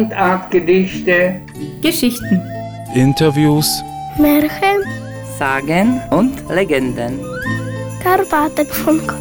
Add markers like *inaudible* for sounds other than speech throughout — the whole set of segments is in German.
Mundartgedichte, Geschichten, Interviews, Märchen, Sagen und Legenden. Karpatenfunk.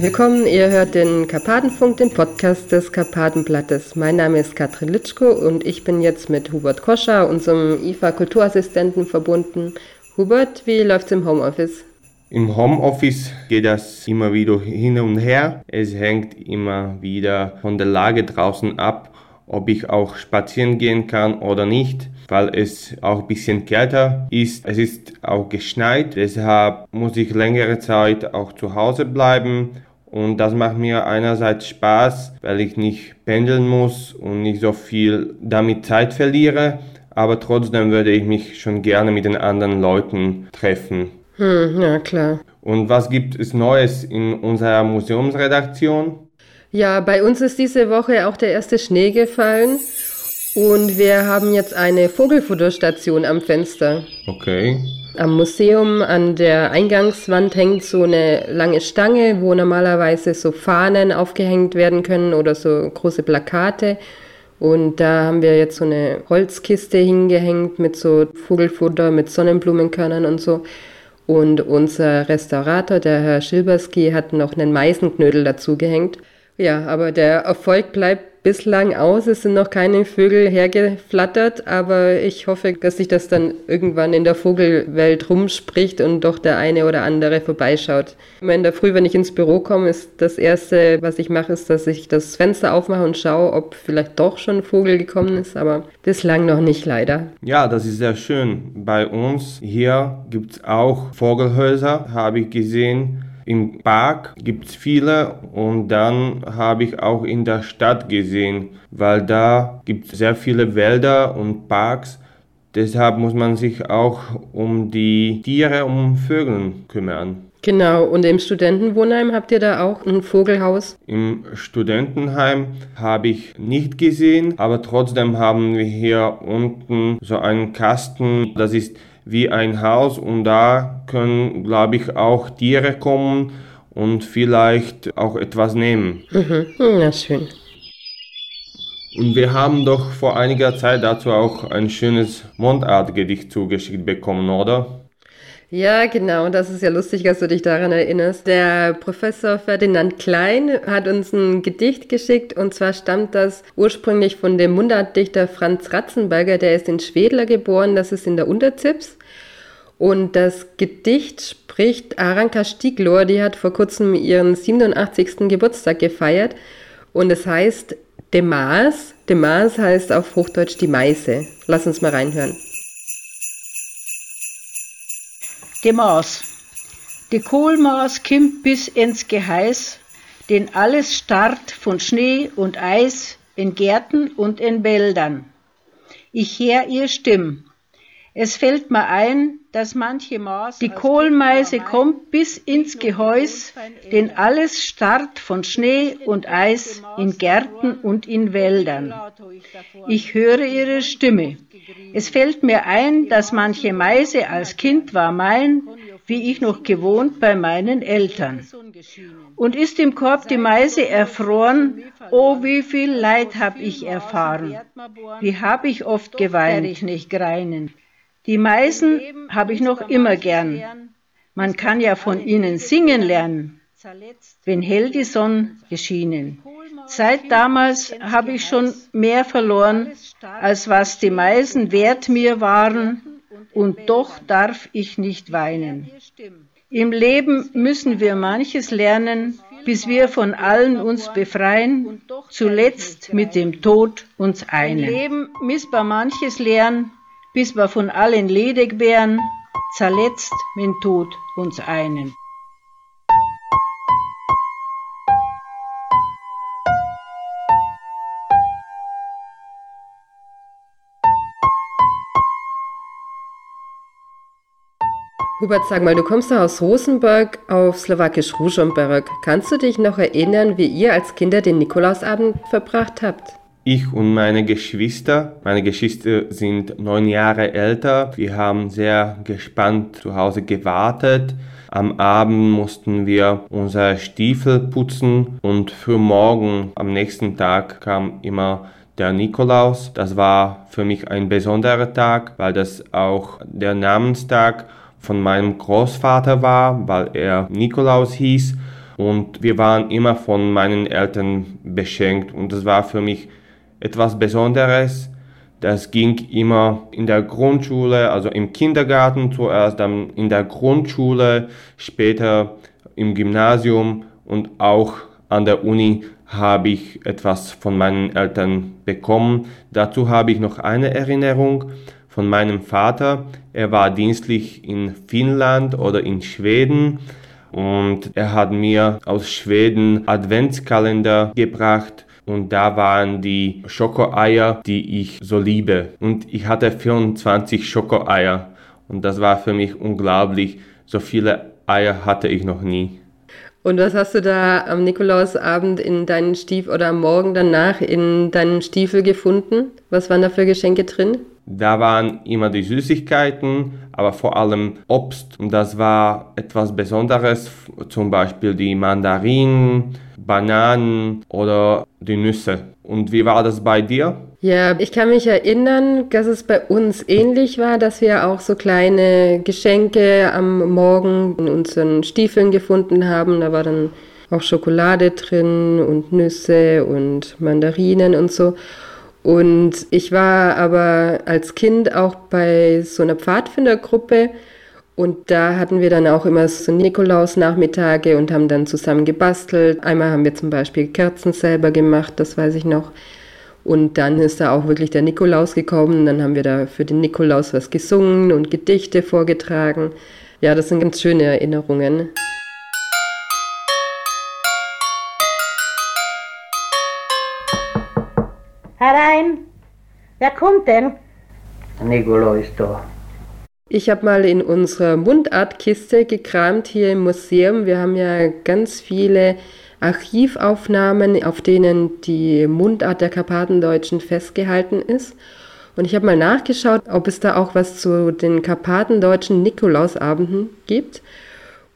Willkommen, ihr hört den Karpatenfunk, den Podcast des Karpatenblattes. Mein Name ist Katrin Litschko und ich bin jetzt mit Hubert Koscher, unserem IFA-Kulturassistenten, verbunden. Hubert, wie läuft's im Homeoffice? Im Homeoffice geht das immer wieder hin und her. Es hängt immer wieder von der Lage draußen ab, ob ich auch spazieren gehen kann oder nicht, weil es auch ein bisschen kälter ist. Es ist auch geschneit, deshalb muss ich längere Zeit auch zu Hause bleiben. Und das macht mir einerseits Spaß, weil ich nicht pendeln muss und nicht so viel damit Zeit verliere. Aber trotzdem würde ich mich schon gerne mit den anderen Leuten treffen. Hm, ja klar. Und was gibt es Neues in unserer Museumsredaktion? Ja, bei uns ist diese Woche auch der erste Schnee gefallen und wir haben jetzt eine Vogelfutterstation am Fenster. Okay. Am Museum an der Eingangswand hängt so eine lange Stange, wo normalerweise so Fahnen aufgehängt werden können oder so große Plakate. Und da haben wir jetzt so eine Holzkiste hingehängt mit so Vogelfutter, mit Sonnenblumenkörnern und so. Und unser Restaurator, der Herr Schilberski, hat noch einen Meisenknödel dazu gehängt. Ja, aber der Erfolg bleibt bislang aus. Es sind noch keine Vögel hergeflattert, aber ich hoffe, dass sich das dann irgendwann in der Vogelwelt rumspricht und doch der eine oder andere vorbeischaut. Immer in der Früh, wenn ich ins Büro komme, ist das erste, was ich mache, ist, dass ich das Fenster aufmache und schaue, ob vielleicht doch schon ein Vogel gekommen ist, aber bislang noch nicht leider. Ja, das ist sehr schön. Bei uns hier gibt es auch Vogelhäuser, habe ich gesehen. Im Park gibt es viele und dann habe ich auch in der Stadt gesehen, weil da gibt es sehr viele Wälder und Parks. Deshalb muss man sich auch um die Tiere, um Vögel kümmern. Genau, und im Studentenwohnheim habt ihr da auch ein Vogelhaus? Im Studentenheim habe ich nicht gesehen, aber trotzdem haben wir hier unten so einen Kasten, das ist wie ein Haus und da können, glaube ich, auch Tiere kommen und vielleicht auch etwas nehmen. Mhm, na schön. Und wir haben doch vor einiger Zeit dazu auch ein schönes Mundartgedicht zugeschickt bekommen, oder? Ja, genau. Das ist ja lustig, dass du dich daran erinnerst. Der Professor Ferdinand Klein hat uns ein Gedicht geschickt und zwar stammt das ursprünglich von dem Mundartdichter Franz Ratzenberger. Der ist in Schwedler geboren, das ist in der Unterzips. Und das Gedicht spricht Aranka Stieglor, die hat vor kurzem ihren 87. Geburtstag gefeiert. Und es heißt De Maas. De Maas heißt auf Hochdeutsch die Meise. Lass uns mal reinhören. De Maas. De Kohlmaß kimmt bis ins Geheiß, denn alles starrt von Schnee und Eis in Gärten und in Wäldern. Ich hör ihr Stimm. Es fällt mir ein, dass manche Maß die Kohlmeise kommt bis ins Gehäus, denn alles starrt von Schnee und Eis in Gärten und in Wäldern. Ich höre ihre Stimme. Es fällt mir ein, dass manche Meise als Kind war mein, wie ich noch gewohnt bei meinen Eltern. Und ist im Korb die Meise erfroren, oh, wie viel Leid hab ich erfahren. Wie hab ich oft geweint, ich nicht greinen. Die Meisen habe ich noch immer gern. Man kann ja von ihnen singen lernen, wenn hell die Sonne geschienen. Seit damals habe ich schon mehr verloren, als was die Meisen wert mir waren, und doch darf ich nicht weinen. Im Leben müssen wir manches lernen, bis wir von allen uns befreien, zuletzt mit dem Tod uns einen. Im Leben müssen wir manches lernen, bis wir von allen ledig wären, zerletzt wenn Tod uns einen. Hubert, sag mal, du kommst doch aus Rosenberg auf Slowakisch Ružomberok. Kannst du dich noch erinnern, wie ihr als Kinder den Nikolausabend verbracht habt? Ich und meine Geschwister, meine Geschwister sind neun Jahre älter. Wir haben sehr gespannt zu Hause gewartet. Am Abend mussten wir unsere Stiefel putzen und für morgen am nächsten Tag kam immer der Nikolaus. Das war für mich ein besonderer Tag, weil das auch der Namenstag von meinem Großvater war, weil er Nikolaus hieß. Und wir waren immer von meinen Eltern beschenkt und das war für mich etwas Besonderes. Das ging immer in der Grundschule, also im Kindergarten zuerst, dann in der Grundschule, später im Gymnasium und auch an der Uni habe ich etwas von meinen Eltern bekommen. Dazu habe ich noch eine Erinnerung von meinem Vater. Er war dienstlich in Finnland oder in Schweden und er hat mir aus Schweden Adventskalender gebracht und da waren die Schokoeier, die ich so liebe. Und ich hatte 24 Schokoeier und das war für mich unglaublich. So viele Eier hatte ich noch nie. Und was hast du da am Nikolausabend in deinen Stiefel oder am Morgen danach in deinen Stiefel gefunden? Was waren da für Geschenke drin? Da waren immer die Süßigkeiten, aber vor allem Obst. Und das war etwas Besonderes, zum Beispiel die Mandarinen, Bananen oder die Nüsse. Und wie war das bei dir? Ja, ich kann mich erinnern, dass es bei uns ähnlich war, dass wir auch so kleine Geschenke am Morgen in unseren Stiefeln gefunden haben. Da war dann auch Schokolade drin und Nüsse und Mandarinen und so. Und ich war aber als Kind auch bei so einer Pfadfindergruppe und da hatten wir dann auch immer so Nikolaus-Nachmittage und haben dann zusammen gebastelt. Einmal haben wir zum Beispiel Kerzen selber gemacht, das weiß ich noch. Und dann ist da auch wirklich der Nikolaus gekommen. Dann haben wir da für den Nikolaus was gesungen und Gedichte vorgetragen. Ja, das sind ganz schöne Erinnerungen. Herein! Wer kommt denn? Nikolaus ist da. Ich habe mal in unserer Mundartkiste gekramt hier im Museum. Wir haben ja ganz viele Archivaufnahmen, auf denen die Mundart der Karpatendeutschen festgehalten ist. Und ich habe mal nachgeschaut, ob es da auch was zu den Karpatendeutschen Nikolausabenden gibt.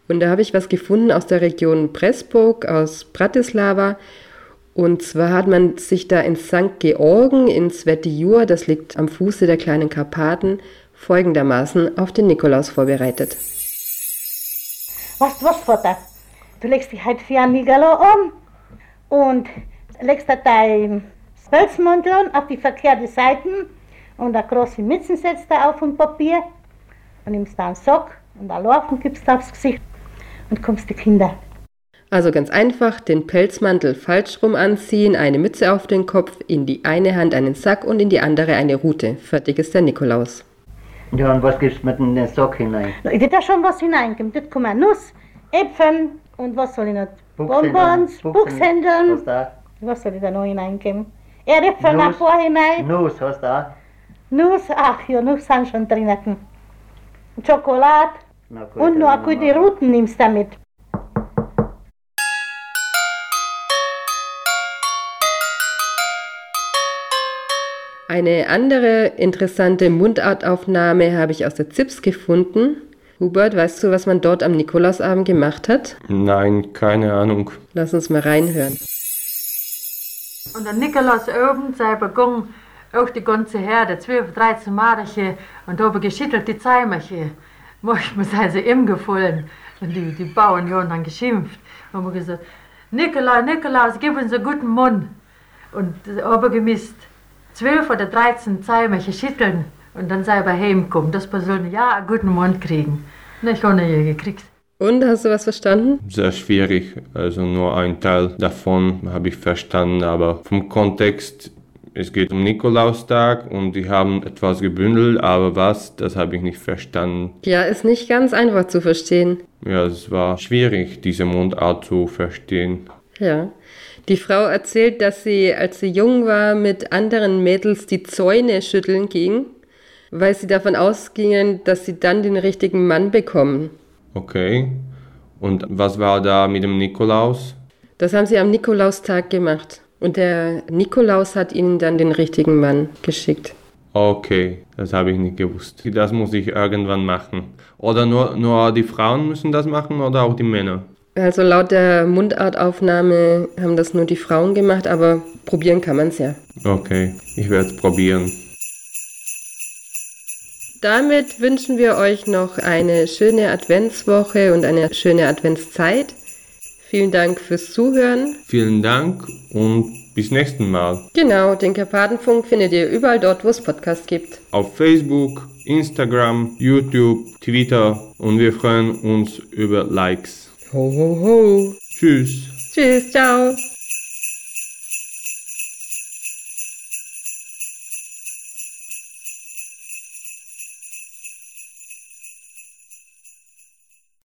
Und da habe ich was gefunden aus der Region Pressburg, aus Bratislava. Und zwar hat man sich da in St. Georgen in Svetijur, das liegt am Fuße der kleinen Karpaten, folgendermaßen auf den Nikolaus vorbereitet. Du was, Vater? Du legst dich heute für einen Nigalo um und legst da dein Pelzmantel an auf die verkehrte Seiten und eine große Mütze setzt da auf und Papier und nimmst da einen Sock und einen Lauf und gibst aufs Gesicht und kommst die Kinder. Also ganz einfach, den Pelzmantel falsch rum anziehen, eine Mütze auf den Kopf, in die eine Hand einen Sack und in die andere eine Rute. Fertig ist der Nikolaus. Ja, und was gibst du mit in den Sack hinein? Na, Ich will da schon was hineingeben. Dort kommen Nuss, Äpfel und was soll ich noch? Bonbons, Buchshändeln. Du da? Was soll ich da noch hineingeben? Erdäpfel ein Nuss. paar hinein. Nuss hast du da? Nuss, ach ja, Nuss sind schon drinnen. Und Schokolade Na gut, und noch gute. Ruten nimmst du damit. Eine andere interessante Mundartaufnahme habe ich aus der ZIPS gefunden. Hubert, weißt du, was man dort am Nikolausabend gemacht hat? Nein, keine Ahnung. Lass uns mal reinhören. Und der Nikolaus oben sei begangen, auch die ganze Herde, 12, 13 Marche, und da habe geschüttelt die Zeimerche. Manchmal *laughs* sei sie ihm gefallen. Und die, die Bauern haben dann geschimpft. Und haben gesagt, Nikolaus, Nikolaus, gib uns einen guten Mund. Und habe gemisst, 12 oder 13 Zeimerche schütteln. Und dann sei er heimgekommen, dass wir sollen ja einen guten Mund kriegen. Ich habe ihn gekriegt. Und hast du was verstanden? Sehr schwierig, also nur ein Teil davon habe ich verstanden, aber vom Kontext, es geht um Nikolaustag und die haben etwas gebündelt, aber was, das habe ich nicht verstanden. Ja, ist nicht ganz einfach zu verstehen. Ja, es war schwierig, diese Mundart zu verstehen. Ja. Die Frau erzählt, dass sie, als sie jung war, mit anderen Mädels die Zäune schütteln ging, weil sie davon ausgingen, dass sie dann den richtigen Mann bekommen. Okay. Und was war da mit dem Nikolaus? Das haben sie am Nikolaustag gemacht. Und der Nikolaus hat ihnen dann den richtigen Mann geschickt. Okay, das habe ich nicht gewusst. Das muss ich irgendwann machen. Oder nur, nur die Frauen müssen das machen oder auch die Männer? Also laut der Mundartaufnahme haben das nur die Frauen gemacht, aber probieren kann man es ja. Okay, ich werde es probieren. Damit wünschen wir euch noch eine schöne Adventswoche und eine schöne Adventszeit. Vielen Dank fürs Zuhören. Vielen Dank und bis nächsten Mal. Genau, den Karpatenfunk findet ihr überall dort, wo es Podcasts gibt. Auf Facebook, Instagram, YouTube, Twitter und wir freuen uns über Likes. Ho, ho, ho. Tschüss. Tschüss, ciao.